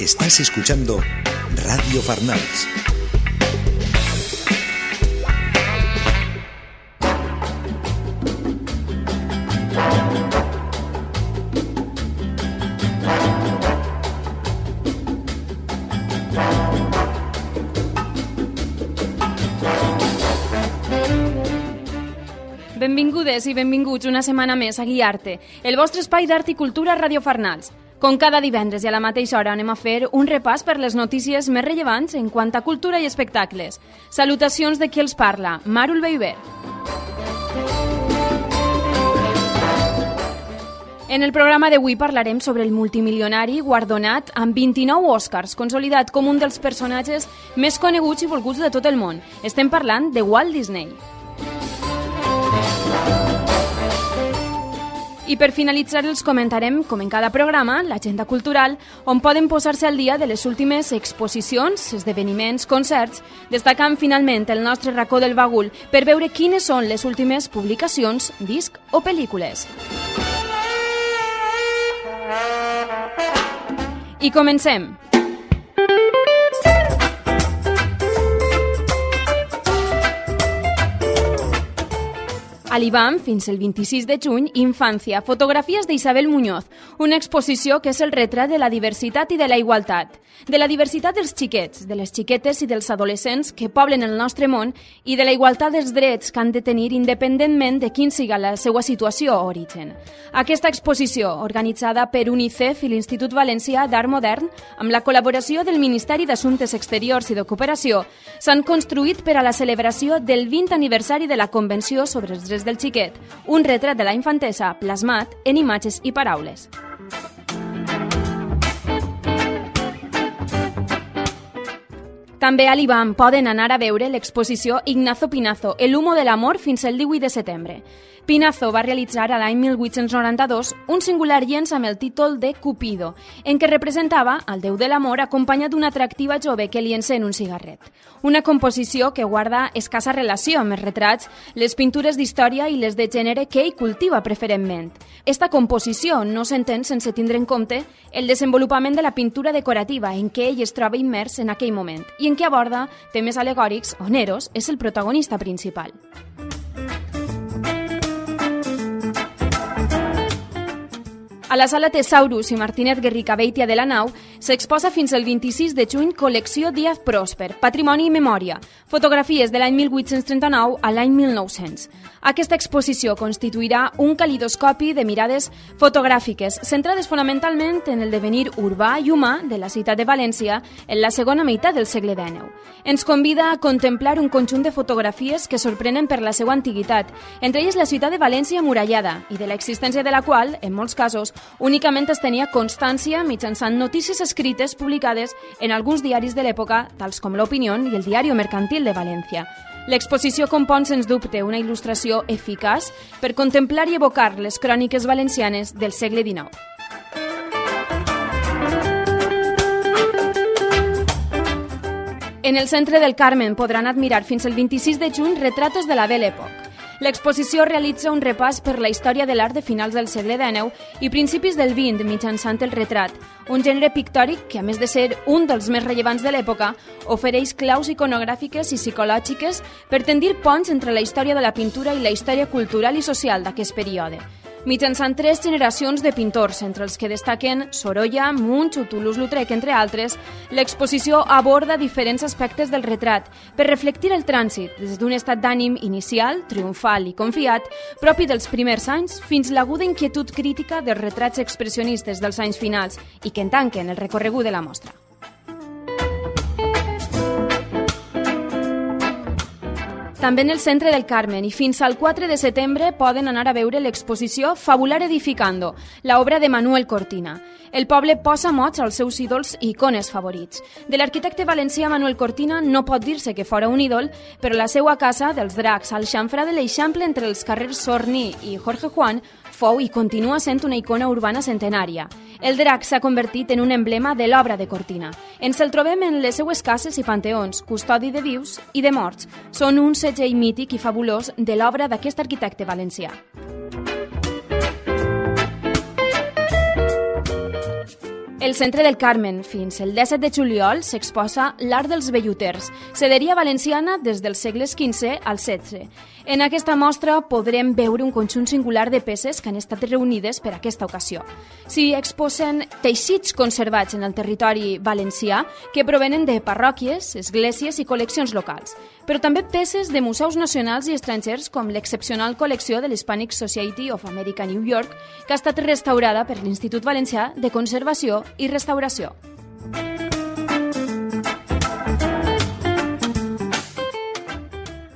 Estás escuchando Radio Farnals. Benvingudes i benvinguts una setmana més a Guiarte, el vostre espai d'art i cultura Radio Farnals. Com cada divendres i a la mateixa hora anem a fer un repàs per les notícies més rellevants en quant a cultura i espectacles. Salutacions de qui els parla, Marul Beiber. En el programa d'avui parlarem sobre el multimilionari guardonat amb 29 Oscars, consolidat com un dels personatges més coneguts i volguts de tot el món. Estem parlant de Walt Disney. I per finalitzar els comentarem, com en cada programa, l'agenda cultural, on poden posar-se al dia de les últimes exposicions, esdeveniments, concerts, destacant finalment el nostre racó del bagul per veure quines són les últimes publicacions, disc o pel·lícules. I comencem! A l'IBAM, fins el 26 de juny, Infància, fotografies d'Isabel Muñoz, una exposició que és el retrat de la diversitat i de la igualtat, de la diversitat dels xiquets, de les xiquetes i dels adolescents que poblen el nostre món i de la igualtat dels drets que han de tenir independentment de quin siga la seva situació o origen. Aquesta exposició, organitzada per UNICEF i l'Institut Valencià d'Art Modern, amb la col·laboració del Ministeri d'Assumptes Exteriors i de Cooperació, s'han construït per a la celebració del 20 aniversari de la Convenció sobre els drets del xiquet, un retrat de la infantesa plasmat en imatges i paraules. També a l'IBAM poden anar a veure l'exposició Ignazo Pinazo, El humo de l'amor fins el 18 de setembre. Pinazo va realitzar a l'any 1892 un singular llenç amb el títol de Cupido, en què representava el déu de l'amor acompanyat d'una atractiva jove que li encén un cigarret. Una composició que guarda escassa relació amb els retrats, les pintures d'història i les de gènere que ell cultiva preferentment. Esta composició no s'entén sense tindre en compte el desenvolupament de la pintura decorativa en què ell es troba immers en aquell moment i en què aborda temes alegòrics on Eros és el protagonista principal. A la sala Tesaurus i Martínez Guerricabeitia de la Nau s'exposa fins el 26 de juny col·lecció Díaz Prósper, Patrimoni i Memòria, fotografies de l'any 1839 a l'any 1900. Aquesta exposició constituirà un calidoscopi de mirades fotogràfiques centrades fonamentalment en el devenir urbà i humà de la ciutat de València en la segona meitat del segle XIX. Ens convida a contemplar un conjunt de fotografies que sorprenen per la seva antiguitat, entre elles la ciutat de València murallada i de l'existència de la qual, en molts casos, únicament es tenia constància mitjançant notícies escrites publicades en alguns diaris de l'època, tals com l'Opinió i el Diari Mercantil de València. L'exposició compon, sens dubte, una il·lustració eficaç per contemplar i evocar les cròniques valencianes del segle XIX. En el centre del Carmen podran admirar fins el 26 de juny retratos de la Belle Époque. L'exposició realitza un repàs per la història de l'art de finals del segle XIX i principis del XX mitjançant el retrat, un gènere pictòric que, a més de ser un dels més rellevants de l'època, ofereix claus iconogràfiques i psicològiques per tendir ponts entre la història de la pintura i la història cultural i social d'aquest període mitjançant tres generacions de pintors, entre els que destaquen Sorolla, Munch o Toulouse-Lautrec, entre altres, l'exposició aborda diferents aspectes del retrat per reflectir el trànsit des d'un estat d'ànim inicial, triomfal i confiat, propi dels primers anys, fins l'aguda inquietud crítica dels retrats expressionistes dels anys finals i que en tanquen el recorregut de la mostra. També en el centre del Carmen i fins al 4 de setembre poden anar a veure l'exposició Fabular Edificando, l'obra de Manuel Cortina. El poble posa mots als seus ídols i icones favorits. De l'arquitecte valencià Manuel Cortina no pot dir-se que fora un ídol, però la seva casa dels dracs al xamfrà de l'Eixample entre els carrers Sorni i Jorge Juan fou i continua sent una icona urbana centenària. El drac s'ha convertit en un emblema de l'obra de Cortina. Ens el trobem en les seues cases i panteons, custodi de vius i de morts. Són un segell mític i fabulós de l'obra d'aquest arquitecte valencià. El centre del Carmen, fins el 17 de juliol, s'exposa l'art dels velluters, sederia valenciana des dels segles XV al XVI. En aquesta mostra podrem veure un conjunt singular de peces que han estat reunides per aquesta ocasió. S'hi exposen teixits conservats en el territori valencià que provenen de parròquies, esglésies i col·leccions locals, però també peces de museus nacionals i estrangers com l'excepcional col·lecció de l'Hispanic Society of America New York, que ha estat restaurada per l'Institut Valencià de Conservació i restauració.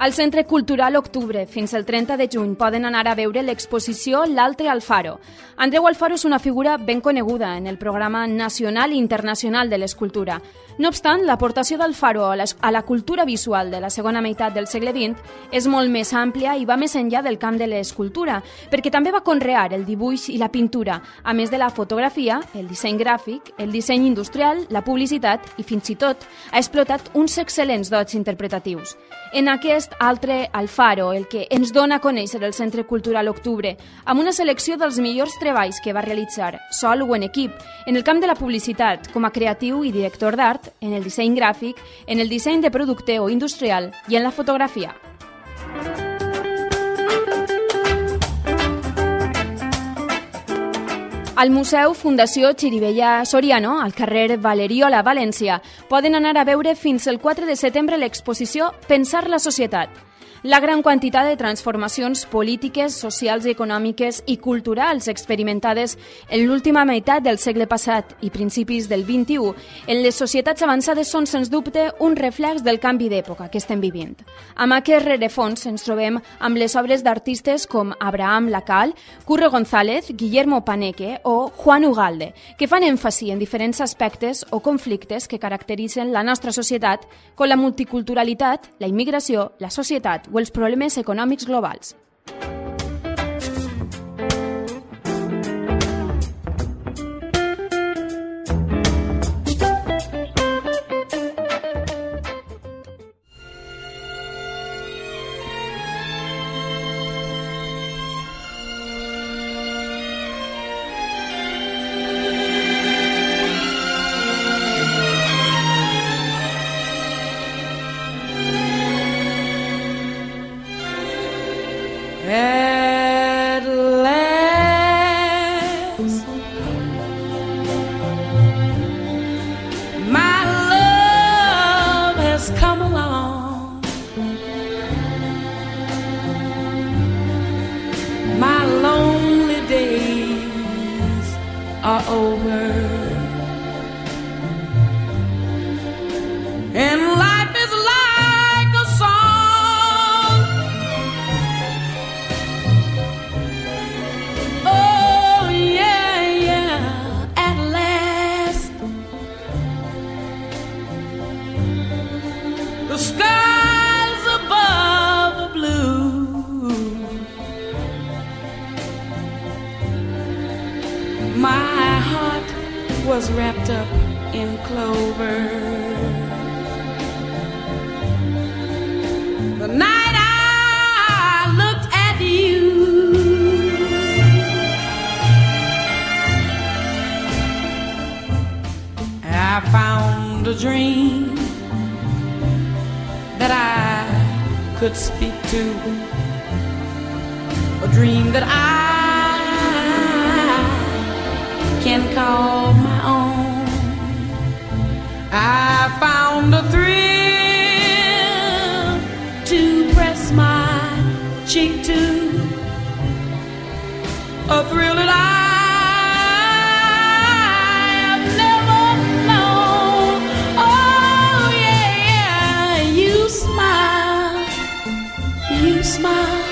Al Centre Cultural Octubre, fins el 30 de juny, poden anar a veure l'exposició L'Altre Alfaro. Andreu Alfaro és una figura ben coneguda en el programa nacional i internacional de l'escultura. No obstant, l'aportació d'Alfaro a la cultura visual de la segona meitat del segle XX és molt més àmplia i va més enllà del camp de l'escultura, perquè també va conrear el dibuix i la pintura, a més de la fotografia, el disseny gràfic, el disseny industrial, la publicitat i, fins i tot, ha explotat uns excel·lents dots interpretatius. En aquest altre Alfaro, el que ens dona a conèixer el Centre Cultural Octubre, amb una selecció dels millors treballs que va realitzar, sol o en equip, en el camp de la publicitat, com a creatiu i director d'art, en el disseny gràfic, en el disseny de producte o industrial i en la fotografia. Al Museu Fundació Xirivella Soriano, al carrer Valeriola, València, poden anar a veure fins el 4 de setembre l'exposició Pensar la societat, la gran quantitat de transformacions polítiques, socials, econòmiques i culturals experimentades en l'última meitat del segle passat i principis del XXI en les societats avançades són, sens dubte, un reflex del canvi d'època que estem vivint. Amb aquest rerefons ens trobem amb les obres d'artistes com Abraham Lacal, Curro González, Guillermo Paneque o Juan Ugalde, que fan èmfasi en diferents aspectes o conflictes que caracteritzen la nostra societat, com la multiculturalitat, la immigració, la societat o els problemes econòmics globals. The night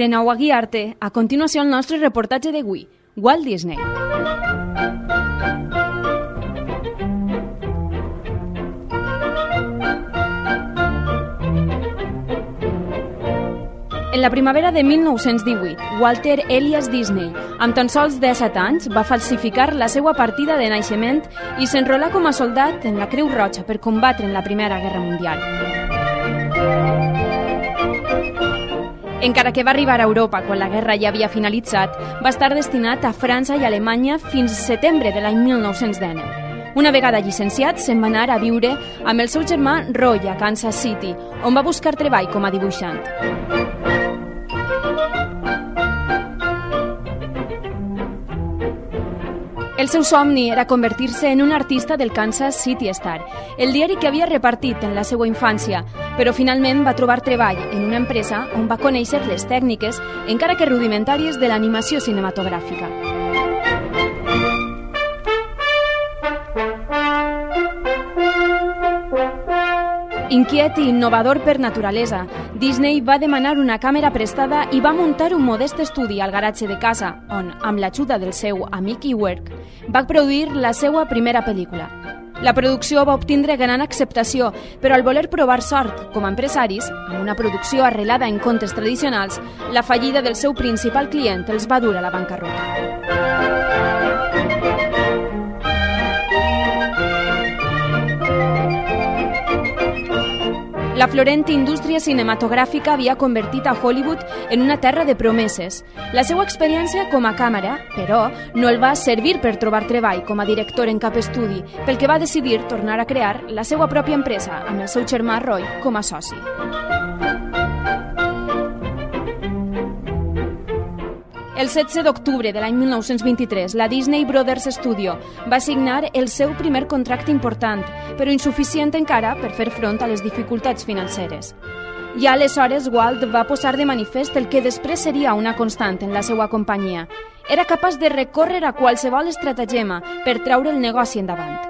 De nou a guiar-te, a continuació el nostre reportatge d'avui, Walt Disney. En la primavera de 1918, Walter Elias Disney, amb tan sols 17 anys, va falsificar la seva partida de naixement i s'enrolà com a soldat en la Creu Roja per combatre en la Primera Guerra Mundial. Encara que va arribar a Europa quan la guerra ja havia finalitzat, va estar destinat a França i Alemanya fins setembre de l'any 1919. Una vegada llicenciat, se'n va anar a viure amb el seu germà Roy a Kansas City, on va buscar treball com a dibuixant. El seu somni era convertir-se en un artista del Kansas City Star, el diari que havia repartit en la seva infància, però finalment va trobar treball en una empresa on va conèixer les tècniques, encara que rudimentàries, de l'animació cinematogràfica. Inquiet i innovador per naturalesa, Disney va demanar una càmera prestada i va muntar un modest estudi al garatge de casa, on, amb l'ajuda del seu amic Ewerk, va produir la seva primera pel·lícula. La producció va obtindre gran acceptació, però al voler provar sort com a empresaris, amb una producció arrelada en contes tradicionals, la fallida del seu principal client els va dur a la bancarrota. La florent indústria cinematogràfica havia convertit a Hollywood en una terra de promeses. La seva experiència com a càmera, però, no el va servir per trobar treball com a director en cap estudi, pel que va decidir tornar a crear la seva pròpia empresa amb el seu germà Roy com a soci. El 16 d'octubre de l'any 1923, la Disney Brothers Studio va signar el seu primer contracte important, però insuficient encara per fer front a les dificultats financeres. Ja aleshores Walt va posar de manifest el que després seria una constant en la seva companyia. Era capaç de recórrer a qualsevol estratagema per treure el negoci endavant.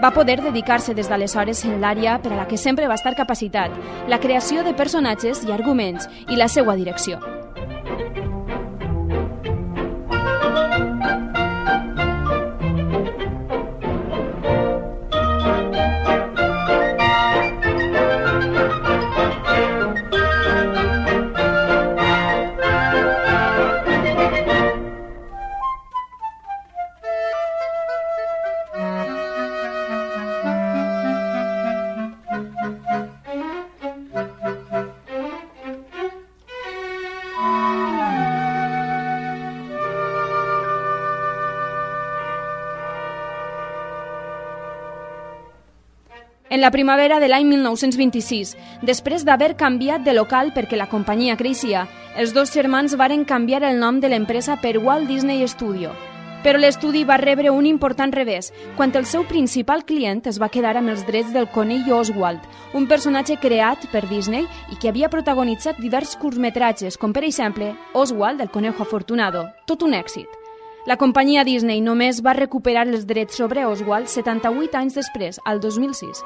Va poder dedicar-se des d'aleshores en l'àrea per a la que sempre va estar capacitat, la creació de personatges i arguments i la seva direcció. La primavera de l'any 1926, després d'haver canviat de local perquè la companyia creixia, els dos germans varen canviar el nom de l'empresa per Walt Disney Studio. Però l'estudi va rebre un important revés quan el seu principal client es va quedar amb els drets del conell Oswald, un personatge creat per Disney i que havia protagonitzat diversos curtmetratges, com per exemple Oswald, el conejo afortunado, tot un èxit. La companyia Disney només va recuperar els drets sobre Oswald 78 anys després, al 2006.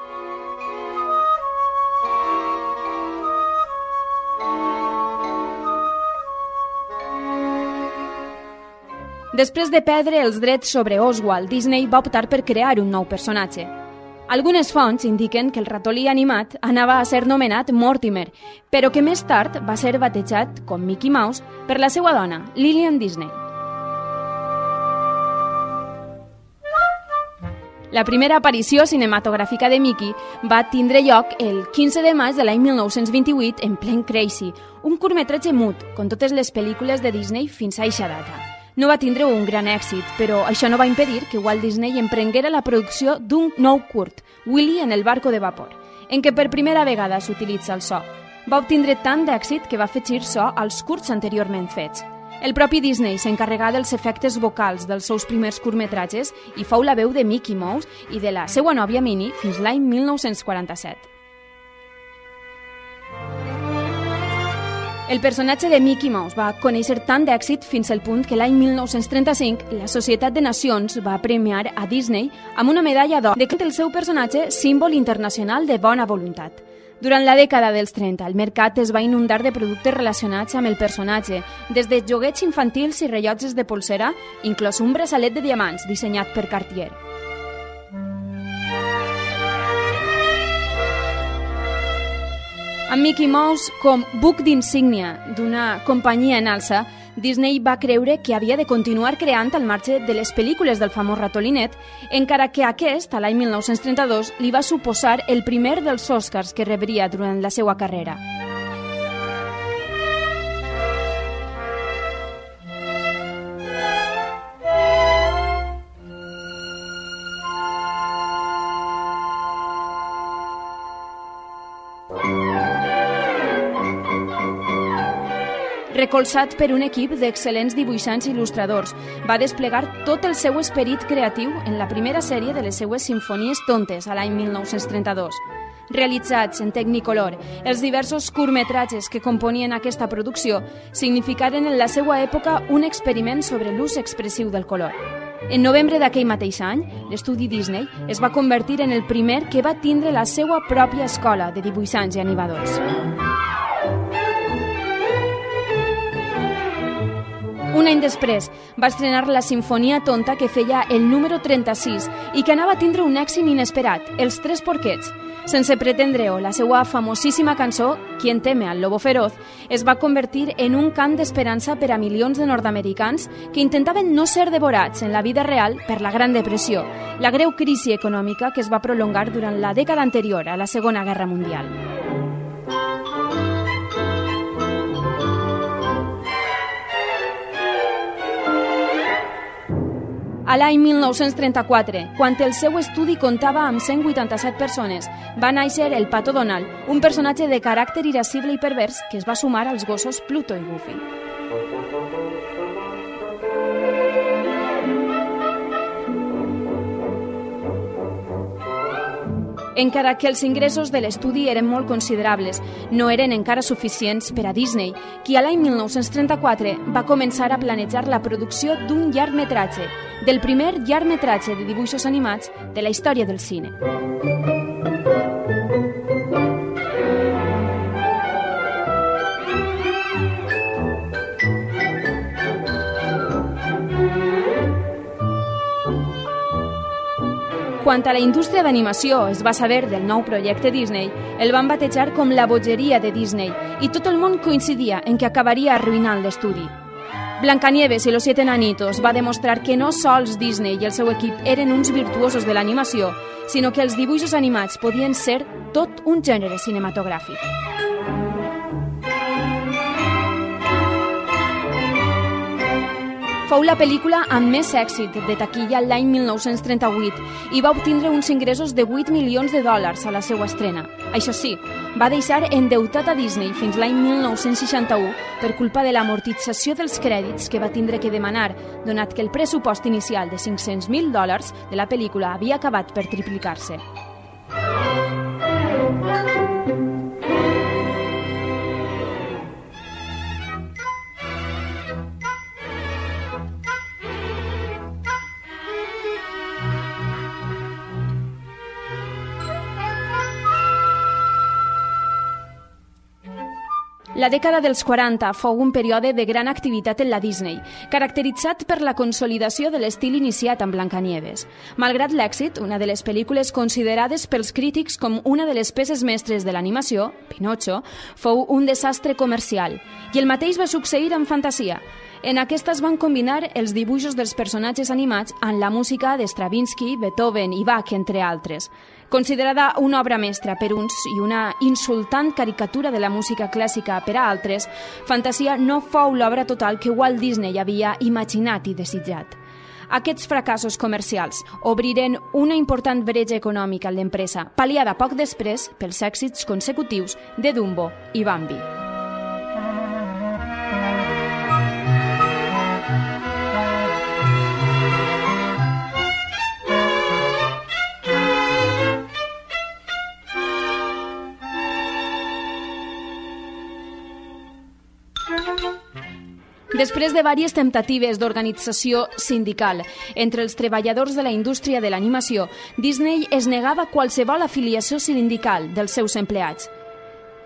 Després de perdre els drets sobre Oswald, Disney va optar per crear un nou personatge. Algunes fonts indiquen que el ratolí animat anava a ser nomenat Mortimer, però que més tard va ser batejat com Mickey Mouse per la seva dona, Lillian Disney. La primera aparició cinematogràfica de Mickey va tindre lloc el 15 de maig de l'any 1928 en Plain Crazy, un curtmetratge mut, com totes les pel·lícules de Disney fins a eixa data. No va tindre un gran èxit, però això no va impedir que Walt Disney emprenguera la producció d'un nou curt, Willy en el barco de vapor, en què per primera vegada s'utilitza el so. Va obtindre tant d'èxit que va afegir so als curts anteriorment fets. El propi Disney s'encarregà dels efectes vocals dels seus primers curtmetratges i fou la veu de Mickey Mouse i de la seva nòvia Minnie fins l'any 1947. El personatge de Mickey Mouse va conèixer tant d'èxit fins al punt que l'any 1935 la Societat de Nacions va premiar a Disney amb una medalla d'or de el seu personatge símbol internacional de bona voluntat. Durant la dècada dels 30, el mercat es va inundar de productes relacionats amb el personatge, des de joguets infantils i rellotges de polsera, inclòs un braçalet de diamants dissenyat per Cartier. Amb Mickey Mouse com buc d'insígnia d'una companyia en alça, Disney va creure que havia de continuar creant al marge de les pel·lícules del famós ratolinet, encara que aquest, a l'any 1932, li va suposar el primer dels Oscars que rebria durant la seva carrera. Recolzat per un equip d'excel·lents dibuixants i il·lustradors. Va desplegar tot el seu esperit creatiu en la primera sèrie de les seues sinfonies tontes a l'any 1932 realitzats en Technicolor, els diversos curtmetratges que componien aquesta producció significaren en la seva època un experiment sobre l'ús expressiu del color. En novembre d'aquell mateix any, l'estudi Disney es va convertir en el primer que va tindre la seva pròpia escola de dibuixants i animadors. Un any després va estrenar la Sinfonia Tonta que feia el número 36 i que anava a tindre un èxit inesperat, Els Tres Porquets. Sense pretendre-ho, la seva famosíssima cançó, Quien teme al lobo feroz, es va convertir en un cant d'esperança per a milions de nord-americans que intentaven no ser devorats en la vida real per la Gran Depressió, la greu crisi econòmica que es va prolongar durant la dècada anterior a la Segona Guerra Mundial. A l'any 1934, quan el seu estudi comptava amb 187 persones, va néixer el Pato Donald, un personatge de caràcter irascible i pervers que es va sumar als gossos Pluto i Goofy. Encara que els ingressos de l'estudi eren molt considerables, no eren encara suficients per a Disney, qui a l'any 1934 va començar a planejar la producció d'un llargmetratge, del primer llargmetratge de dibuixos animats de la història del cine. Quant a la indústria d'animació es va saber del nou projecte Disney, el van batejar com la bogeria de Disney i tot el món coincidia en que acabaria arruïnant l'estudi. Blancanieves i los siete nanitos va demostrar que no sols Disney i el seu equip eren uns virtuosos de l'animació, sinó que els dibuixos animats podien ser tot un gènere cinematogràfic. Fou la pel·lícula amb més èxit de taquilla l'any 1938 i va obtindre uns ingressos de 8 milions de dòlars a la seva estrena. Això sí, va deixar endeutat a Disney fins l'any 1961 per culpa de l'amortització dels crèdits que va tindre que demanar, donat que el pressupost inicial de 500.000 dòlars de la pel·lícula havia acabat per triplicar-se. La dècada dels 40 fou un període de gran activitat en la Disney, caracteritzat per la consolidació de l'estil iniciat amb Blancanieves. Malgrat l'èxit, una de les pel·lícules considerades pels crítics com una de les peces mestres de l'animació, Pinocho, fou un desastre comercial, i el mateix va succeir amb Fantasia. En aquesta es van combinar els dibuixos dels personatges animats amb la música de Stravinsky, Beethoven i Bach, entre altres. Considerada una obra mestra per uns i una insultant caricatura de la música clàssica per a altres, Fantasia no fou l'obra total que Walt Disney havia imaginat i desitjat. Aquests fracassos comercials obriren una important bretxa econòmica en l'empresa, pal·liada poc després pels èxits consecutius de Dumbo i Bambi. Després de diverses temptatives d'organització sindical entre els treballadors de la indústria de l'animació, Disney es negava qualsevol afiliació sindical dels seus empleats.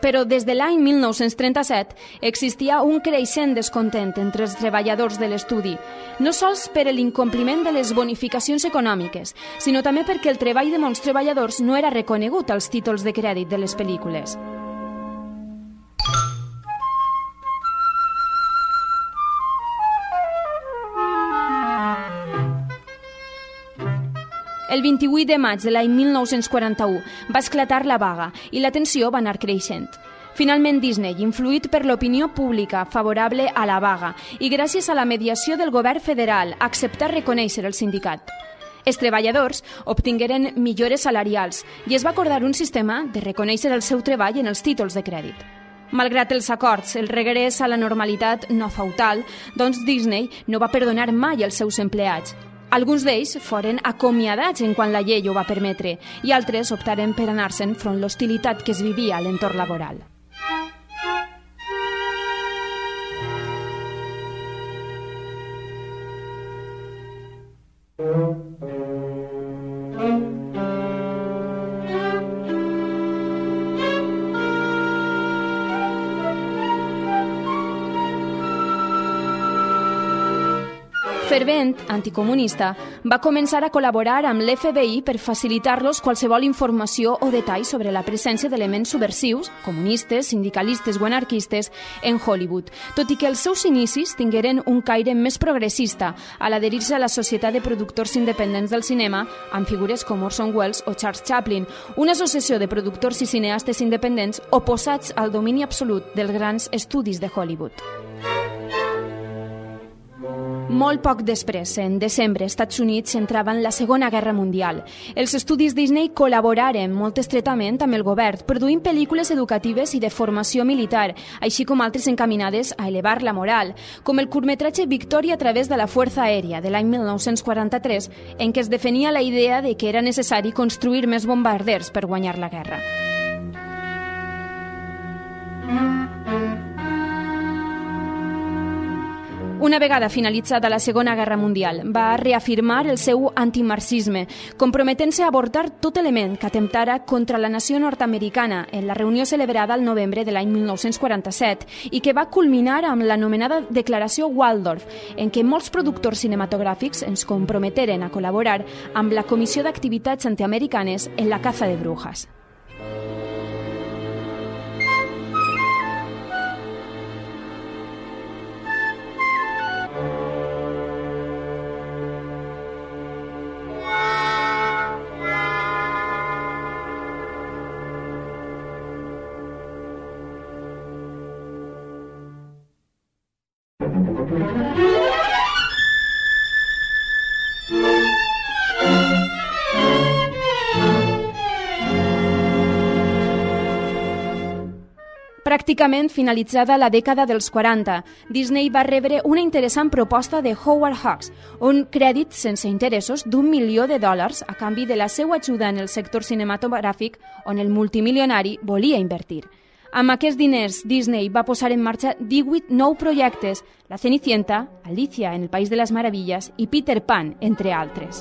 Però des de l'any 1937 existia un creixent descontent entre els treballadors de l'estudi, no sols per l'incompliment de les bonificacions econòmiques, sinó també perquè el treball de molts treballadors no era reconegut als títols de crèdit de les pel·lícules. El 28 de maig de l'any 1941 va esclatar la vaga i la tensió va anar creixent. Finalment Disney, influït per l'opinió pública favorable a la vaga i gràcies a la mediació del govern federal, acceptar reconèixer el sindicat. Els treballadors obtingueren millores salarials i es va acordar un sistema de reconèixer el seu treball en els títols de crèdit. Malgrat els acords, el regrés a la normalitat no fou tal, doncs Disney no va perdonar mai els seus empleats alguns d'ells foren acomiadats en quan la llei ho va permetre i altres optaren per anar-se'n front l'hostilitat que es vivia a l'entorn laboral. Fervent anticomunista, va començar a col·laborar amb l'FBI per facilitar-los qualsevol informació o detall sobre la presència d'elements subversius, comunistes, sindicalistes o anarquistes, en Hollywood, tot i que els seus inicis tingueren un caire més progressista a l'adherir-se a la Societat de Productors Independents del Cinema, amb figures com Orson Welles o Charles Chaplin, una associació de productors i cineastes independents oposats al domini absolut dels grans estudis de Hollywood. Molt poc després, en desembre, Estats Units entrava en la Segona Guerra Mundial. Els estudis Disney col·laboraren molt estretament amb el govern, produint pel·lícules educatives i de formació militar, així com altres encaminades a elevar la moral, com el curtmetratge Victòria a través de la Fuerza Aèria de l'any 1943, en què es defenia la idea de que era necessari construir més bombarders per guanyar la guerra. Una vegada finalitzada la Segona Guerra Mundial, va reafirmar el seu antimarxisme, comprometent-se a abortar tot element que atemptara contra la nació nord-americana en la reunió celebrada al novembre de l'any 1947 i que va culminar amb l'anomenada Declaració Waldorf, en què molts productors cinematogràfics ens comprometeren a col·laborar amb la Comissió d'Activitats Antiamericanes en la caza de brujas. Pràcticament finalitzada la dècada dels 40, Disney va rebre una interessant proposta de Howard Hawks, un crèdit sense interessos d'un milió de dòlars a canvi de la seva ajuda en el sector cinematogràfic on el multimilionari volia invertir. Amb aquests diners, Disney va posar en marxa 18 nou projectes, La Cenicienta, Alicia en el País de les Meravilles i Peter Pan, entre altres.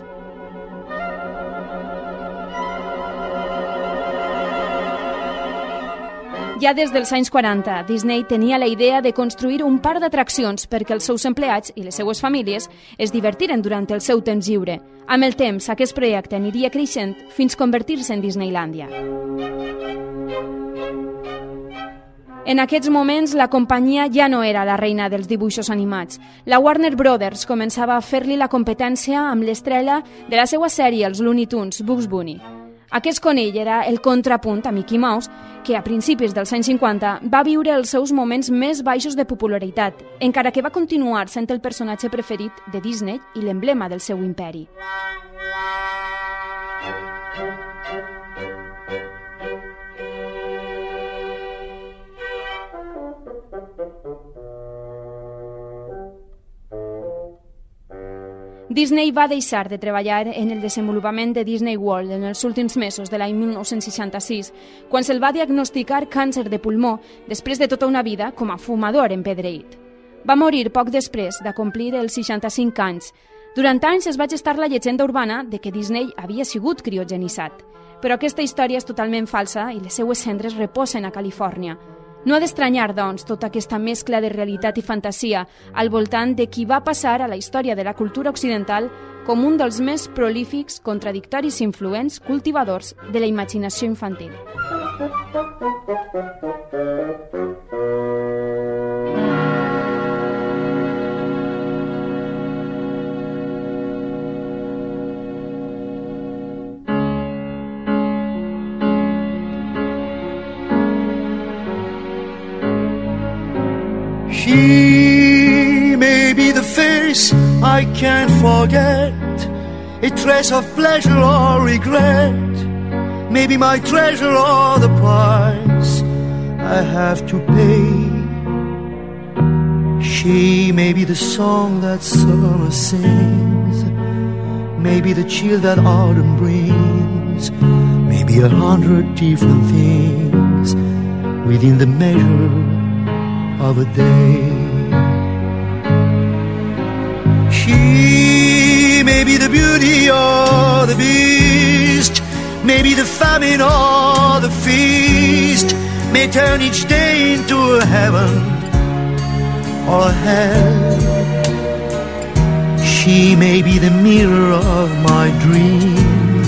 Ja des dels anys 40, Disney tenia la idea de construir un parc d'atraccions perquè els seus empleats i les seues famílies es divertiren durant el seu temps lliure. Amb el temps, aquest projecte aniria creixent fins convertir-se en Disneylandia. En aquests moments, la companyia ja no era la reina dels dibuixos animats. La Warner Brothers començava a fer-li la competència amb l'estrella de la seva sèrie, els Looney Tunes, Bugs Bunny. Aquest conill era el contrapunt a Mickey Mouse, que a principis dels anys 50 va viure els seus moments més baixos de popularitat, encara que va continuar sent el personatge preferit de Disney i l'emblema del seu imperi. Disney va deixar de treballar en el desenvolupament de Disney World en els últims mesos de l'any 1966, quan se'l va diagnosticar càncer de pulmó després de tota una vida com a fumador empedreït. Va morir poc després de complir els 65 anys. Durant anys es va gestar la llegenda urbana de que Disney havia sigut criogenitzat, però aquesta història és totalment falsa i les seues cendres reposen a Califòrnia. No ha d'estranyar, doncs, tota aquesta mescla de realitat i fantasia al voltant de qui va passar a la història de la cultura occidental com un dels més prolífics, contradictoris i influents cultivadors de la imaginació infantil. She may be the face I can't forget, a trace of pleasure or regret. Maybe my treasure or the price I have to pay. She may be the song that summer sings, maybe the chill that autumn brings, maybe a hundred different things within the measure of a day. She may be the beauty or the beast, maybe the famine or the feast, may turn each day into a heaven or a hell. She may be the mirror of my dream,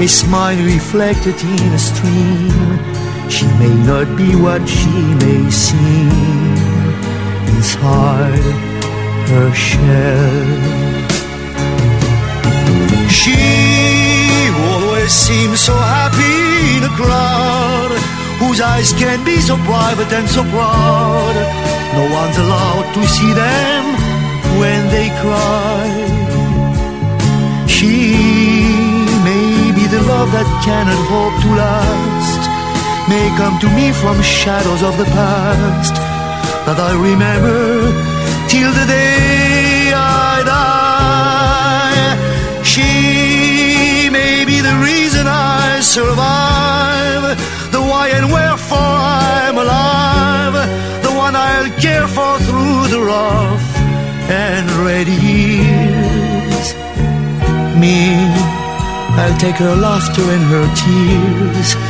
a smile reflected in a stream. She may not be what she may seem inside her shell. She always seems so happy in a crowd whose eyes can be so private and so proud. No one's allowed to see them when they cry. She may be the love that cannot hope to last, may come to me from shadows of the past that I remember till the day I die. She may be the reason I survive, the why and wherefore I'm alive, the one I'll care for through the rough and ready years. Me, I'll take her laughter and her tears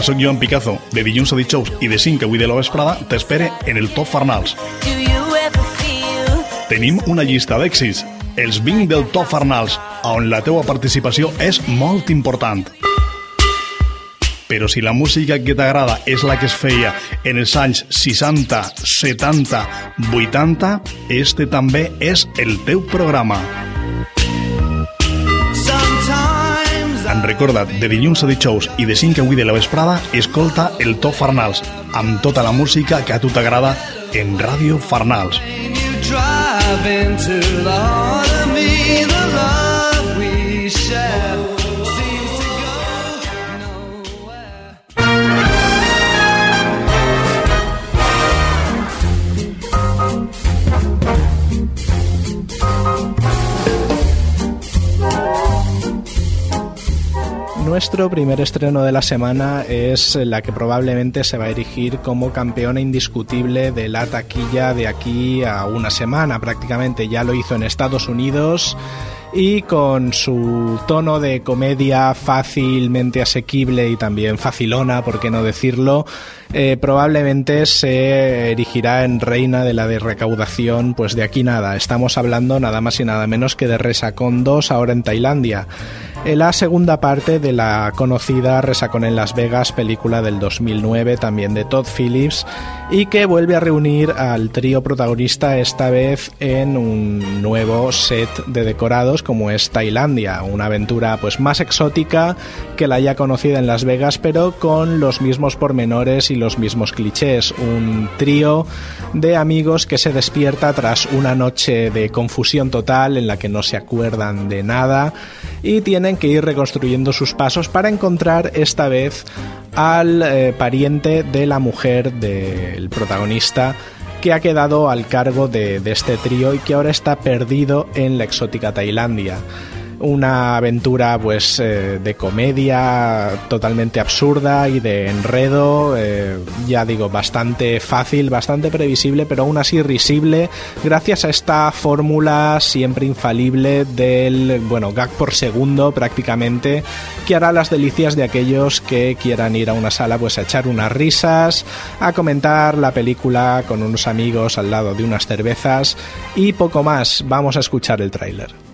Hola, sóc Joan Picazo, de dilluns a dijous i de 5 a 8 de la vesprada t'espere en el Top Farnals. Tenim una llista d'èxits, els 20 del Top Farnals, on la teua participació és molt important. però si la música que t'agrada és la que es feia en els anys 60, 70, 80, este també és el teu programa. En recorda't, de dilluns a dijous i de 5 a 8 de la vesprada, escolta el Top Farnals, amb tota la música que a tu t'agrada en Ràdio Farnals. drive into the heart Nuestro primer estreno de la semana es la que probablemente se va a erigir como campeona indiscutible de la taquilla de aquí a una semana prácticamente. Ya lo hizo en Estados Unidos y con su tono de comedia fácilmente asequible y también facilona, por qué no decirlo, eh, probablemente se erigirá en reina de la de recaudación, pues de aquí nada. Estamos hablando nada más y nada menos que de Resacón 2 ahora en Tailandia. En la segunda parte de la conocida Resacón en Las Vegas, película del 2009, también de Todd Phillips, y que vuelve a reunir al trío protagonista esta vez en un nuevo set de decorados como es Tailandia, una aventura pues más exótica que la ya conocida en Las Vegas, pero con los mismos pormenores y los mismos clichés, un trío de amigos que se despierta tras una noche de confusión total en la que no se acuerdan de nada y tienen que ir reconstruyendo sus pasos para encontrar esta vez al eh, pariente de la mujer del protagonista que ha quedado al cargo de, de este trío y que ahora está perdido en la exótica Tailandia una aventura pues eh, de comedia totalmente absurda y de enredo eh, ya digo bastante fácil bastante previsible pero aún así risible gracias a esta fórmula siempre infalible del bueno gag por segundo prácticamente que hará las delicias de aquellos que quieran ir a una sala pues a echar unas risas a comentar la película con unos amigos al lado de unas cervezas y poco más. Vamos a escuchar el tráiler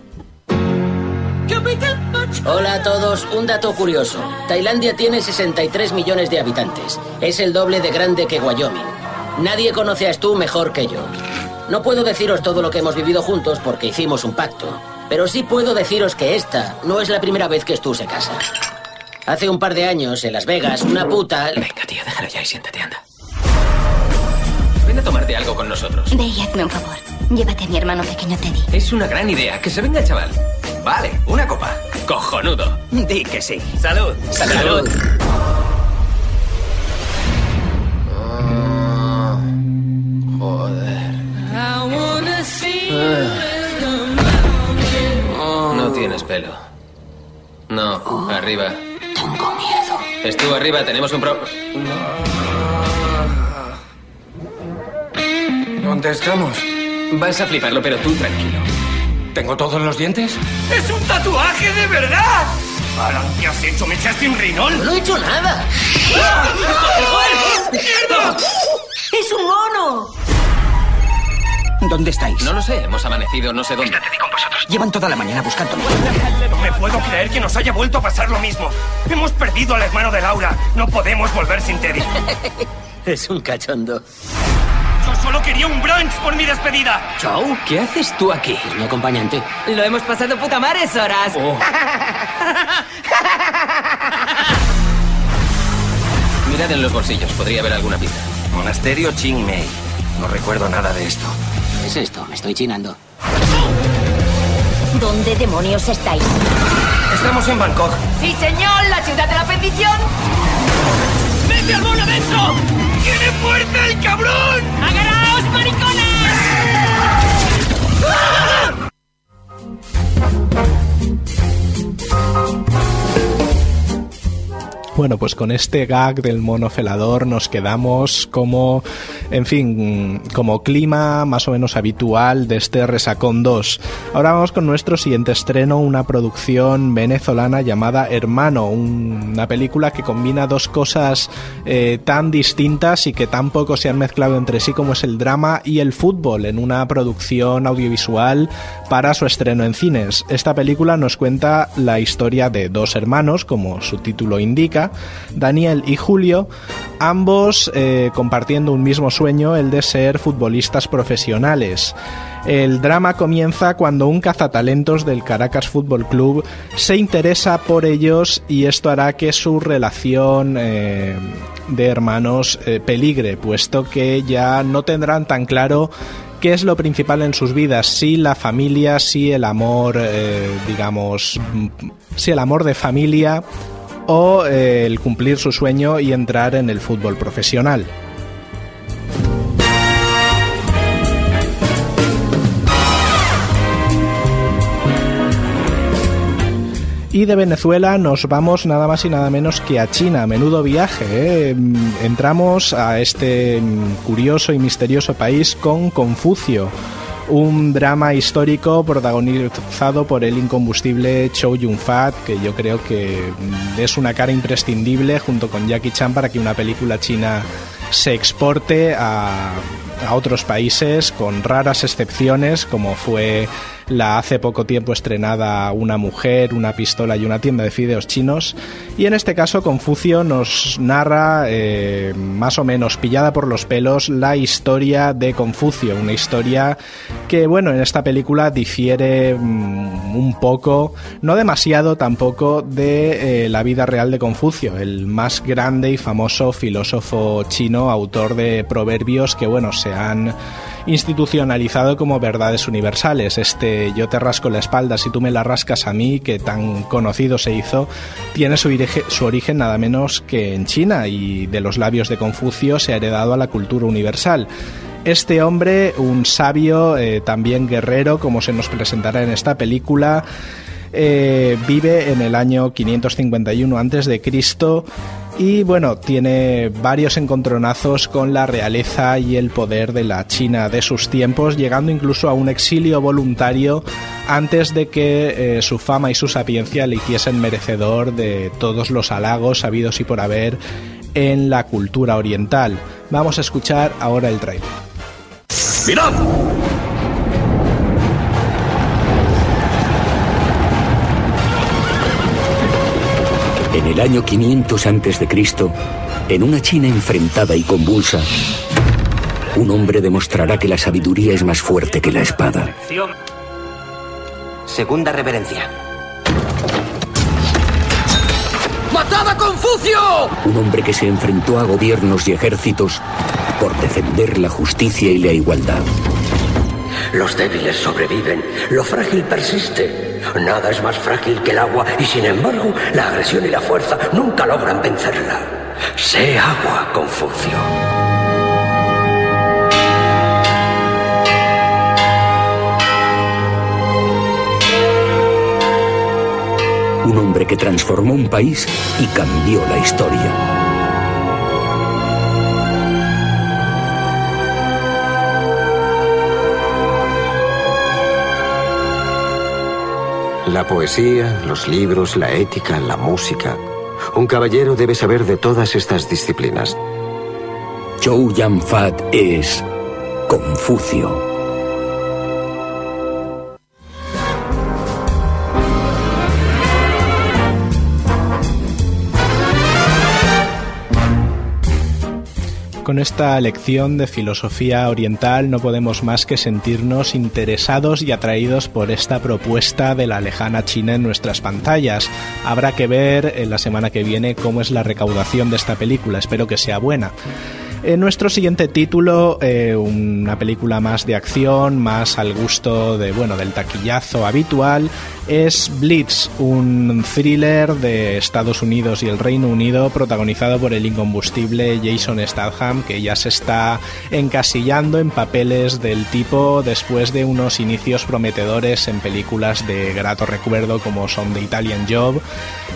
Hola a todos, un dato curioso. Tailandia tiene 63 millones de habitantes. Es el doble de grande que Wyoming. Nadie conoce a Stu mejor que yo. No puedo deciros todo lo que hemos vivido juntos porque hicimos un pacto. Pero sí puedo deciros que esta no es la primera vez que Stu se casa. Hace un par de años, en Las Vegas, una puta... Venga, tío, déjalo ya y siéntate, anda. Ven a tomarte algo con nosotros. Ve y hazme un favor. Llévate a mi hermano pequeño Teddy. Es una gran idea. Que se venga el chaval. Vale, una copa. Cojonudo. Di que sí. Salud. Salud. Joder. The mountain. No tienes pelo. No, arriba. Tengo miedo. Estuvo arriba, tenemos un pro... ¿Dónde estamos? Vas a fliparlo, pero tú tranquilo. ¿Tengo todos los dientes? ¡Es un tatuaje de verdad! Alan, ¿qué has hecho? ¿Me echaste un rinol? No he hecho nada. ¡Mierda! ¡Es un mono! ¿Dónde estáis? No lo sé, hemos amanecido no sé dónde. con vosotros. Llevan toda la mañana buscándome. No me puedo creer que nos haya vuelto a pasar lo mismo. Hemos perdido al hermano de Laura. No podemos volver sin Teddy. Es un cachondo. Solo quería un brunch por mi despedida. Chau, ¿qué haces tú aquí? Es mi acompañante. Lo hemos pasado puta mares horas. Oh. Mirad en los bolsillos, podría haber alguna pista. Monasterio Ching Mei. No recuerdo nada de esto. ¿Qué es esto? Me estoy chinando. ¿Dónde demonios estáis? Estamos en Bangkok. Sí, señor, la ciudad de la bendición. ¡Mete al mono adentro! ¡Tiene fuerza el cabrón! ¡Agarraos, Bueno, pues con este gag del mono felador nos quedamos como, en fin, como clima más o menos habitual de este Resacón 2. Ahora vamos con nuestro siguiente estreno, una producción venezolana llamada Hermano, un- una película que combina dos cosas eh, tan distintas y que tampoco se han mezclado entre sí como es el drama y el fútbol en una producción audiovisual para su estreno en cines. Esta película nos cuenta la historia de dos hermanos, como su título indica, Daniel y Julio, ambos eh, compartiendo un mismo sueño, el de ser futbolistas profesionales. El drama comienza cuando un cazatalentos del Caracas Fútbol Club se interesa por ellos y esto hará que su relación eh, de hermanos eh, peligre, puesto que ya no tendrán tan claro qué es lo principal en sus vidas, si la familia, si el amor, digamos, si el amor de familia o eh, el cumplir su sueño y entrar en el fútbol profesional. Y de Venezuela nos vamos nada más y nada menos que a China. Menudo viaje. ¿eh? Entramos a este mm, curioso y misterioso país con Confucio. Un drama histórico protagonizado por el incombustible Chow Yun-fat, que yo creo que es una cara imprescindible junto con Jackie Chan para que una película china se exporte a, a otros países con raras excepciones como fue la hace poco tiempo estrenada Una mujer, una pistola y una tienda de fideos chinos. Y en este caso Confucio nos narra, eh, más o menos pillada por los pelos, la historia de Confucio. Una historia que, bueno, en esta película difiere mm, un poco, no demasiado tampoco, de eh, la vida real de Confucio, el más grande y famoso filósofo chino, autor de proverbios que, bueno, se han institucionalizado como verdades universales. Este yo te rasco la espalda si tú me la rascas a mí, que tan conocido se hizo, tiene su, orige- su origen nada menos que en China y de los labios de Confucio se ha heredado a la cultura universal. Este hombre, un sabio, eh, también guerrero, como se nos presentará en esta película, eh, vive en el año 551 a.C. y bueno, tiene varios encontronazos con la realeza y el poder de la China de sus tiempos, llegando incluso a un exilio voluntario antes de que eh, su fama y su sapiencia le hiciesen merecedor de todos los halagos habidos y por haber en la cultura oriental. Vamos a escuchar ahora el trailer. ¡Mirad! En el año 500 antes de Cristo, en una China enfrentada y convulsa, un hombre demostrará que la sabiduría es más fuerte que la espada. Segunda reverencia. ¡Matad a Confucio! Un hombre que se enfrentó a gobiernos y ejércitos por defender la justicia y la igualdad. Los débiles sobreviven, lo frágil persiste. Nada es más frágil que el agua y sin embargo la agresión y la fuerza nunca logran vencerla. Sé agua, Confucio. Un hombre que transformó un país y cambió la historia. La poesía, los libros, la ética, la música. Un caballero debe saber de todas estas disciplinas. Zhou Yanfat es Confucio. Con esta lección de filosofía oriental no podemos más que sentirnos interesados y atraídos por esta propuesta de la lejana China en nuestras pantallas. Habrá que ver en la semana que viene cómo es la recaudación de esta película, espero que sea buena. En nuestro siguiente título, eh, una película más de acción, más al gusto de bueno del taquillazo habitual, es Blitz, un thriller de Estados Unidos y el Reino Unido protagonizado por el incombustible Jason Statham, que ya se está encasillando en papeles del tipo después de unos inicios prometedores en películas de grato recuerdo como son The Italian Job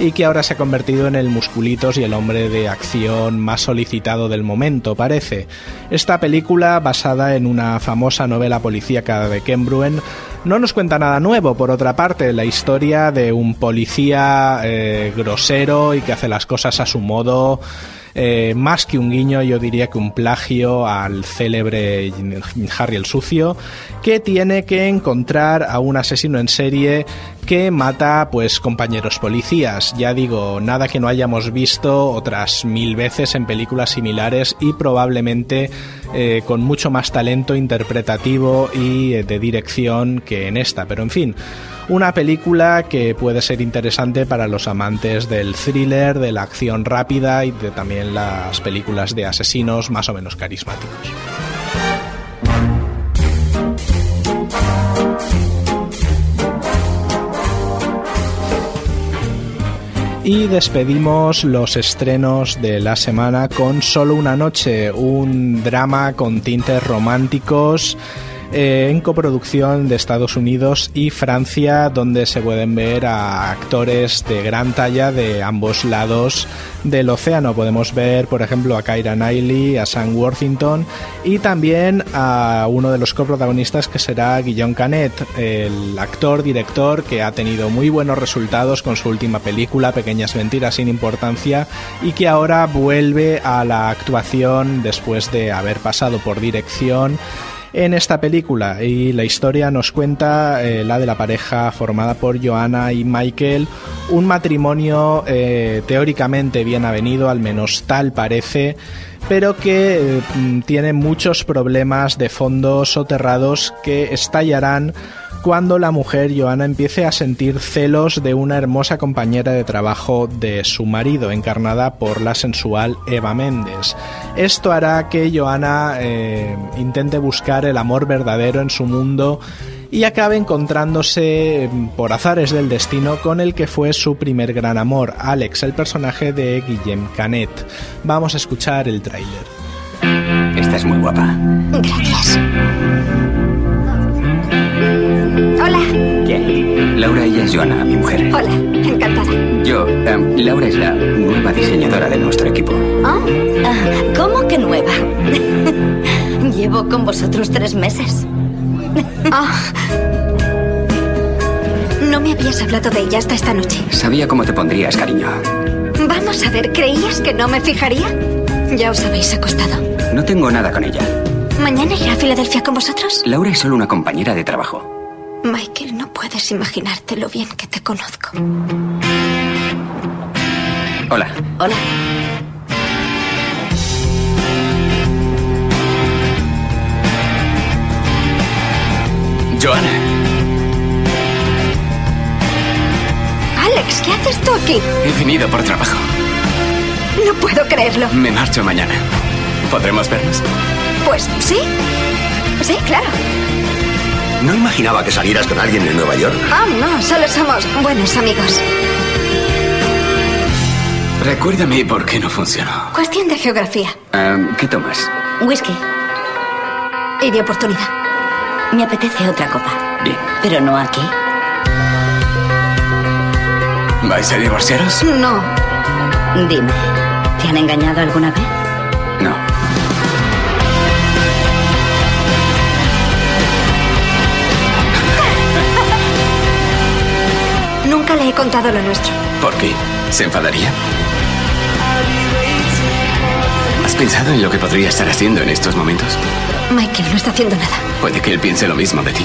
y que ahora se ha convertido en el musculitos y el hombre de acción más solicitado del momento, parece. Esta película, basada en una famosa novela policíaca de Ken Bruen, no nos cuenta nada nuevo, por otra parte, la historia de un policía eh, grosero y que hace las cosas a su modo eh, más que un guiño, yo diría que un plagio al célebre Harry el Sucio, que tiene que encontrar a un asesino en serie que mata pues compañeros policías. Ya digo, nada que no hayamos visto otras mil veces en películas similares y probablemente eh, con mucho más talento interpretativo y eh, de dirección que en esta. Pero en fin, una película que puede ser interesante para los amantes del thriller, de la acción rápida y de también las películas de asesinos más o menos carismáticos. Y despedimos los estrenos de la semana con Solo una noche, un drama con tintes románticos eh, en coproducción de Estados Unidos y Francia, donde se pueden ver a actores de gran talla de ambos lados del océano. Podemos ver, por ejemplo, a Kyra Knightley, a Sam Worthington y también a uno de los coprotagonistas que será Guillaume Canet, el actor, director que ha tenido muy buenos resultados con su última película, Pequeñas Mentiras sin Importancia, y que ahora vuelve a la actuación después de haber pasado por dirección en esta película. Y la historia nos cuenta eh, la de la pareja formada por Joanna y Michael, un matrimonio eh, teóricamente bien avenido, al menos tal parece, pero que eh, tiene muchos problemas de fondo soterrados que estallarán cuando la mujer Joana empiece a sentir celos de una hermosa compañera de trabajo de su marido, encarnada por la sensual Eva Méndez. Esto hará que Joana eh, intente buscar el amor verdadero en su mundo y acabe encontrándose por azares del destino con el que fue su primer gran amor, Alex, el personaje de Guillem Canet. Vamos a escuchar el tráiler. Estás muy guapa. Gracias. Hola. ¿Quién? Laura, ella es Joana, mi mujer. Hola, encantada. Yo, em, Laura es la nueva diseñadora de nuestro equipo. Oh, ah, ¿Cómo que nueva? Llevo con vosotros tres meses. Ah. No me habías hablado de ella hasta esta noche. Sabía cómo te pondrías, cariño. Vamos a ver, ¿creías que no me fijaría? Ya os habéis acostado. No tengo nada con ella. ¿Mañana iré a Filadelfia con vosotros? Laura es solo una compañera de trabajo. Michael, no puedes imaginarte lo bien que te conozco. Hola. Hola. Joana. Alex, ¿qué haces tú aquí? He venido por trabajo. No puedo creerlo. Me marcho mañana. ¿Podremos vernos? Pues sí. Sí, claro. No imaginaba que salieras con alguien en Nueva York. Ah, no, solo somos buenos amigos. Recuérdame por qué no funcionó. Cuestión de geografía. Em, ¿Qué tomas? Whisky. Y de oportunidad. Me apetece otra copa. Bien. Pero no aquí. ¿Vais a divorciaros? No. Dime, ¿te han engañado alguna vez? No. Nunca le he contado lo nuestro. ¿Por qué? ¿Se enfadaría? ¿Has pensado en lo que podría estar haciendo en estos momentos? Michael no está haciendo nada. Puede que él piense lo mismo de ti.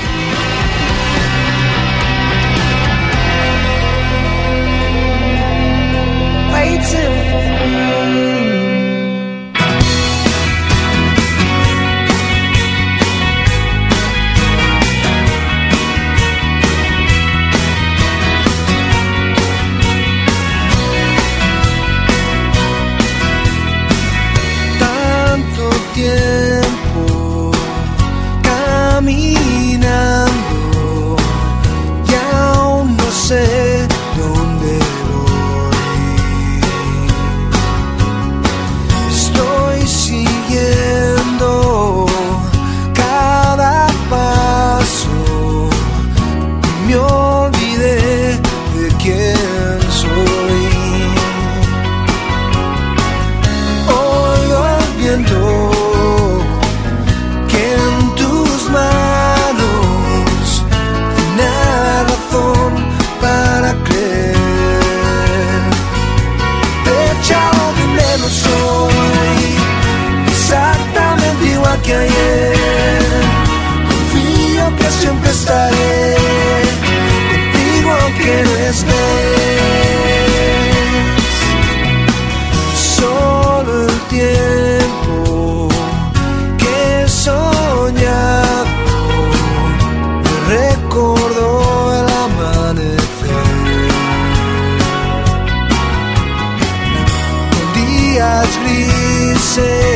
as grises.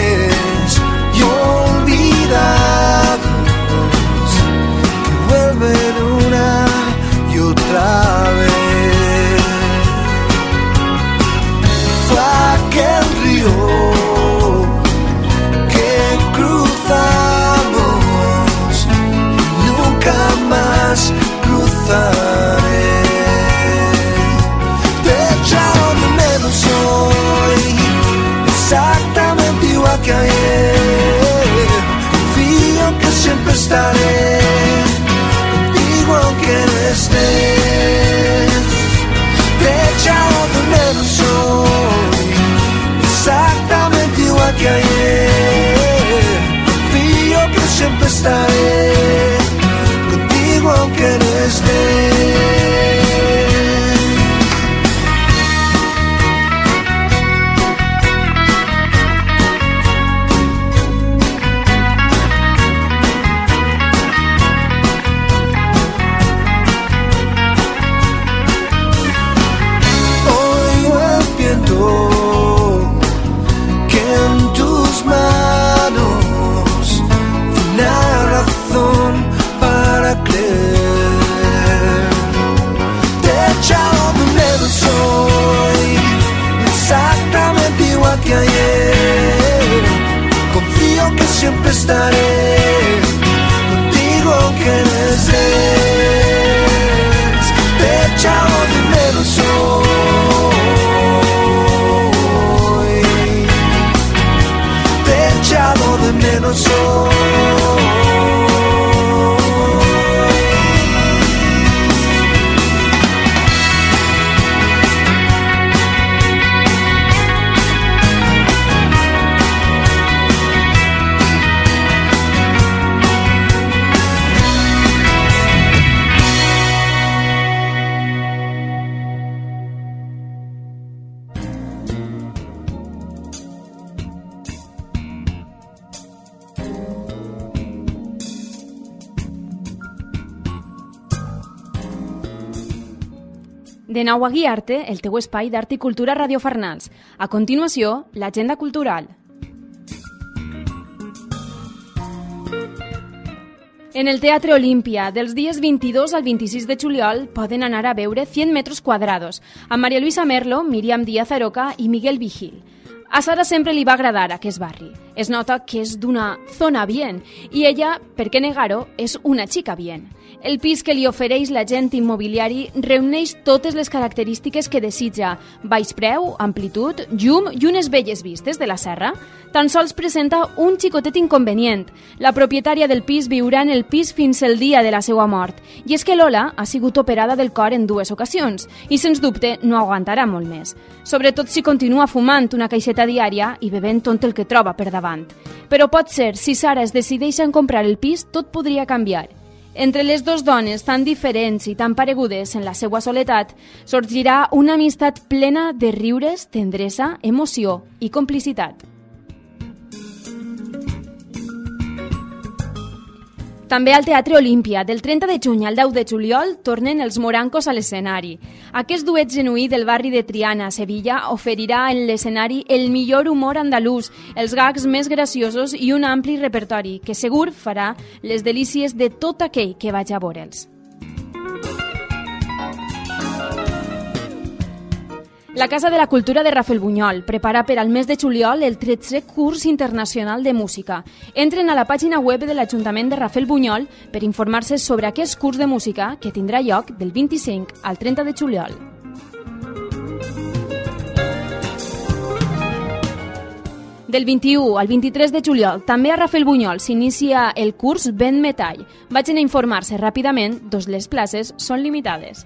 Nou a el teu espai d'art i cultura Radio Farnals. A continuació, l'agenda cultural. En el Teatre Olímpia, dels dies 22 al 26 de juliol, poden anar a veure 100 metres quadrados, amb Maria Luisa Merlo, Míriam Díaz Aroca i Miguel Vigil. A Sara sempre li va agradar aquest barri. Es nota que és d'una zona bien i ella, per què negar-ho, és una xica bien. El pis que li ofereix l'agent immobiliari reuneix totes les característiques que desitja. Baix preu, amplitud, llum i unes belles vistes de la serra. Tan sols presenta un xicotet inconvenient. La propietària del pis viurà en el pis fins el dia de la seva mort. I és que Lola ha sigut operada del cor en dues ocasions i, sens dubte, no aguantarà molt més. Sobretot si continua fumant una caixeta diària i bevent tot el que troba per davant. Però pot ser, si Sara es decideix en comprar el pis, tot podria canviar. Entre les dues dones tan diferents i tan paregudes en la seva soledat, sorgirà una amistat plena de riures, tendresa, emoció i complicitat. També al Teatre Olímpia, del 30 de juny al 10 de juliol, tornen els morancos a l'escenari. Aquest duet genuí del barri de Triana, Sevilla, oferirà en l'escenari el millor humor andalús, els gags més graciosos i un ampli repertori que segur farà les delícies de tot aquell que vagi a veure'ls. La Casa de la Cultura de Rafael Bunyol prepara per al mes de juliol el 13è curs internacional de música. Entren a la pàgina web de l'Ajuntament de Rafael Bunyol per informar-se sobre aquest curs de música que tindrà lloc del 25 al 30 de juliol. Del 21 al 23 de juliol, també a Rafael Bunyol s'inicia el curs Vent Metall. Vagin a informar-se ràpidament, dos les places són limitades.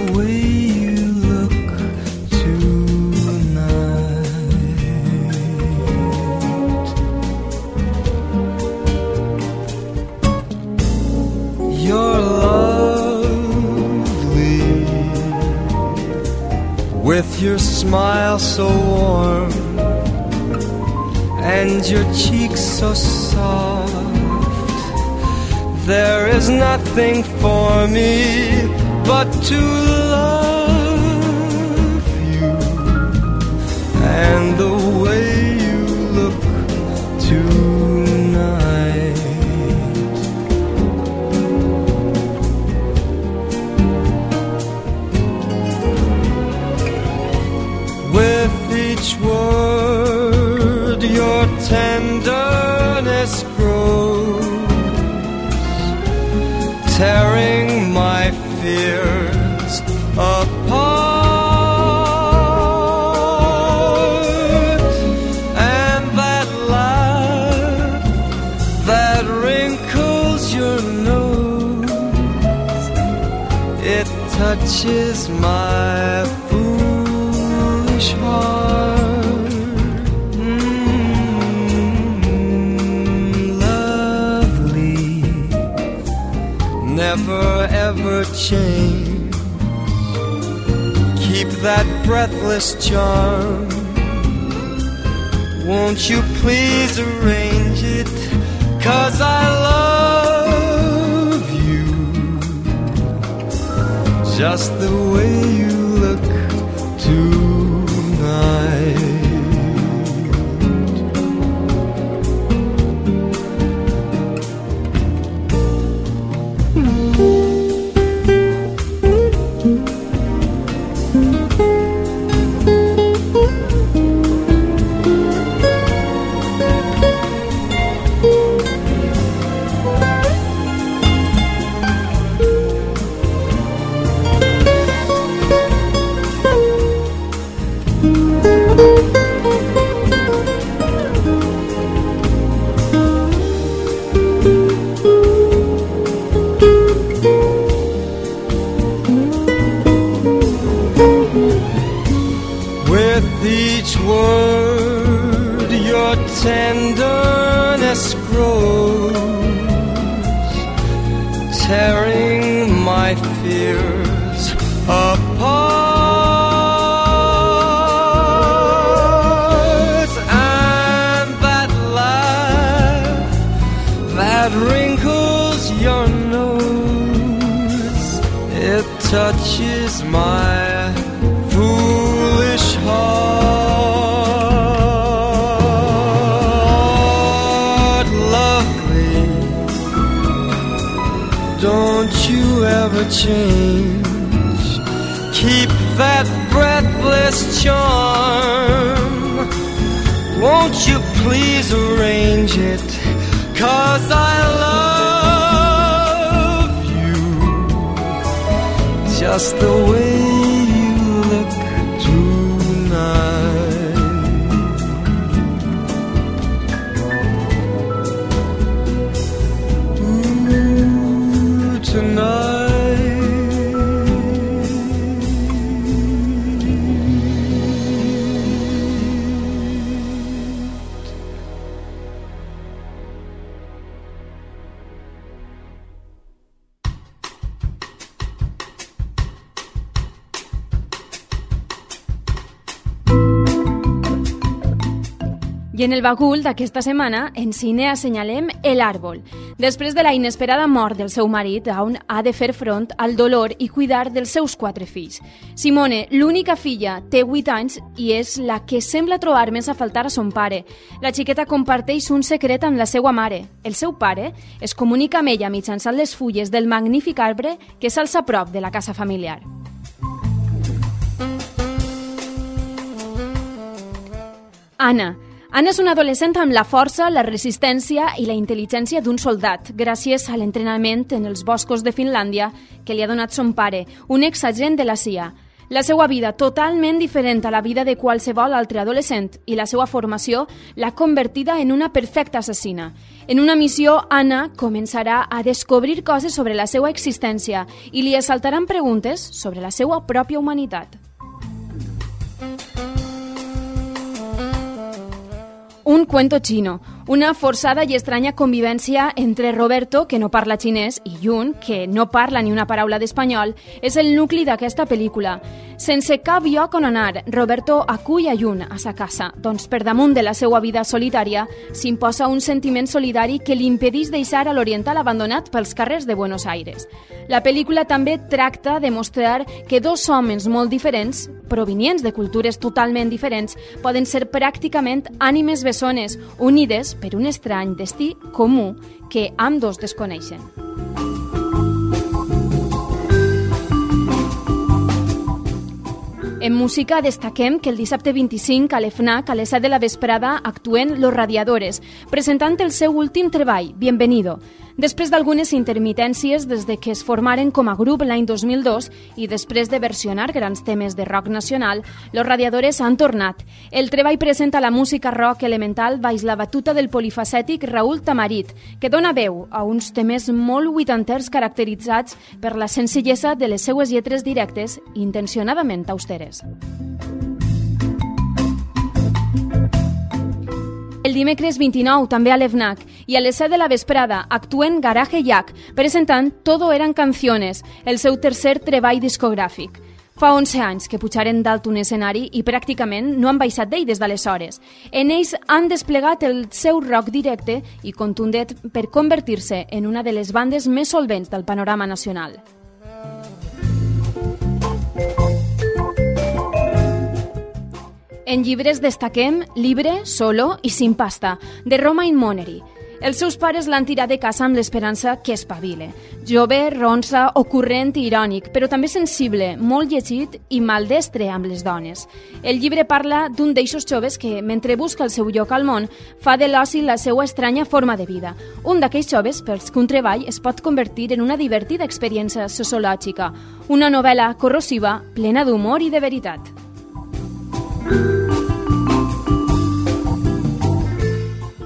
with your smile so warm and your cheeks so soft. There is nothing for me but to love change. Keep that breathless charm. Won't you please arrange it? Cause I love you just the way you look tonight. Bagul d'aquesta setmana, en cine assenyalem El Árbol. Després de la inesperada mort del seu marit, on ha de fer front al dolor i cuidar dels seus quatre fills. Simone, l'única filla, té 8 anys i és la que sembla trobar més a faltar a son pare. La xiqueta comparteix un secret amb la seva mare. El seu pare es comunica amb ella mitjançant les fulles del magnífic arbre que s'alça a prop de la casa familiar. Anna. Anna és una adolescent amb la força, la resistència i la intel·ligència d'un soldat, gràcies a l'entrenament en els boscos de Finlàndia que li ha donat son pare, un exagent de la CIA. La seva vida, totalment diferent a la vida de qualsevol altre adolescent, i la seva formació l'ha convertida en una perfecta assassina. En una missió, Anna començarà a descobrir coses sobre la seva existència i li assaltaran preguntes sobre la seva pròpia humanitat. Un cuento chino, una forçada i estranya convivència entre Roberto, que no parla xinès, i Yun, que no parla ni una paraula d'espanyol, és el nucli d'aquesta pel·lícula. Sense cap lloc on anar, Roberto acull a Yun a sa casa, doncs per damunt de la seva vida solitària s'imposa un sentiment solidari que li impedeix deixar a l'oriental abandonat pels carrers de Buenos Aires. La pel·lícula també tracta de mostrar que dos homes molt diferents, provenients de cultures totalment diferents, poden ser pràcticament ànimes bessones, unides per un estrany destí comú que ambdós desconeixen. En música destaquem que el dissabte 25 a l'EFNAC a les 7 de la vesprada actuen Los Radiadores, presentant el seu últim treball, Bienvenido. Després d'algunes intermitències des de que es formaren com a grup l'any 2002 i després de versionar grans temes de rock nacional, Los Radiadores han tornat. El treball presenta la música rock elemental baix la batuta del polifacètic Raül Tamarit, que dona veu a uns temes molt vuitanters caracteritzats per la senzillesa de les seues lletres directes i intencionadament austeres. El dimecres 29, també a l'EFNAC, i a les 7 de la vesprada actuen Garaje Yak, presentant Todo eran canciones, el seu tercer treball discogràfic. Fa 11 anys que pujaren dalt un escenari i pràcticament no han baixat d'ell des d'aleshores. En ells han desplegat el seu rock directe i contundent per convertir-se en una de les bandes més solvents del panorama nacional. En llibres destaquem Libre, Solo i Sin pasta, de Romain Monery. Els seus pares l'han tirat de casa amb l'esperança que espavile. Jove, ronsa, ocurrent i irònic, però també sensible, molt llegit i maldestre amb les dones. El llibre parla d'un d'eixos joves que, mentre busca el seu lloc al món, fa de l'oci la seva estranya forma de vida. Un d'aquells joves pels que un treball es pot convertir en una divertida experiència sociològica, una novel·la corrosiva, plena d'humor i de veritat.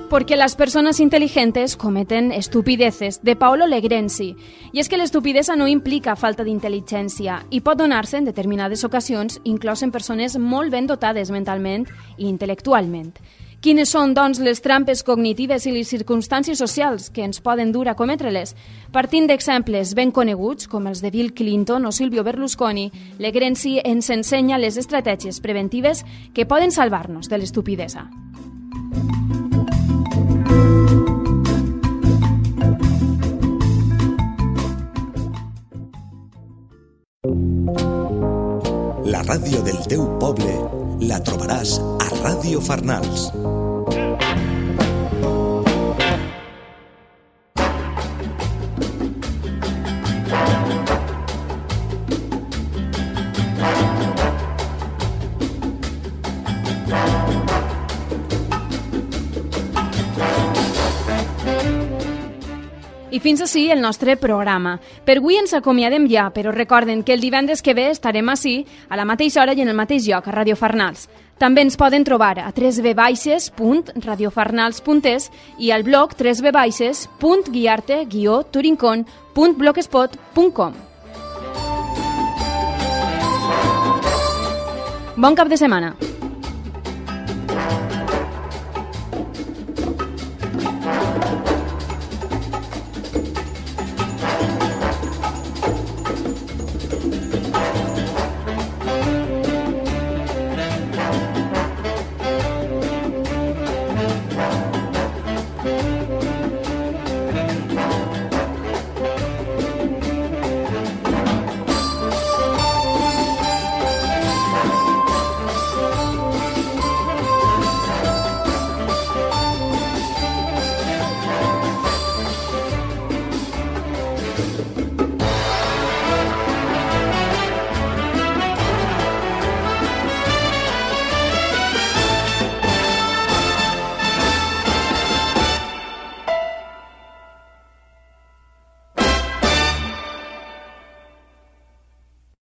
Porque las personas inteligentes cometen estupideces, de Paolo Legrenzi. I és que l'estupidesa no implica falta d'intel·ligència i pot donar-se en determinades ocasions, inclòs en persones molt ben dotades mentalment i intel·lectualment. Quines són, doncs, les trampes cognitives i les circumstàncies socials que ens poden dur a cometre-les? Partint d'exemples ben coneguts, com els de Bill Clinton o Silvio Berlusconi, Legrenzi ens ensenya les estratègies preventives que poden salvar-nos de l'estupidesa. La ràdio del teu poble la trobaràs a Ràdio Farnals. Fins així el nostre programa. Per avui ens acomiadem ja, però recorden que el divendres que ve estarem així, a la mateixa hora i en el mateix lloc, a Radio Farnals. També ens poden trobar a www.radiofarnals.es i al blog www.guiarte-turincon.blogspot.com Bon cap de setmana!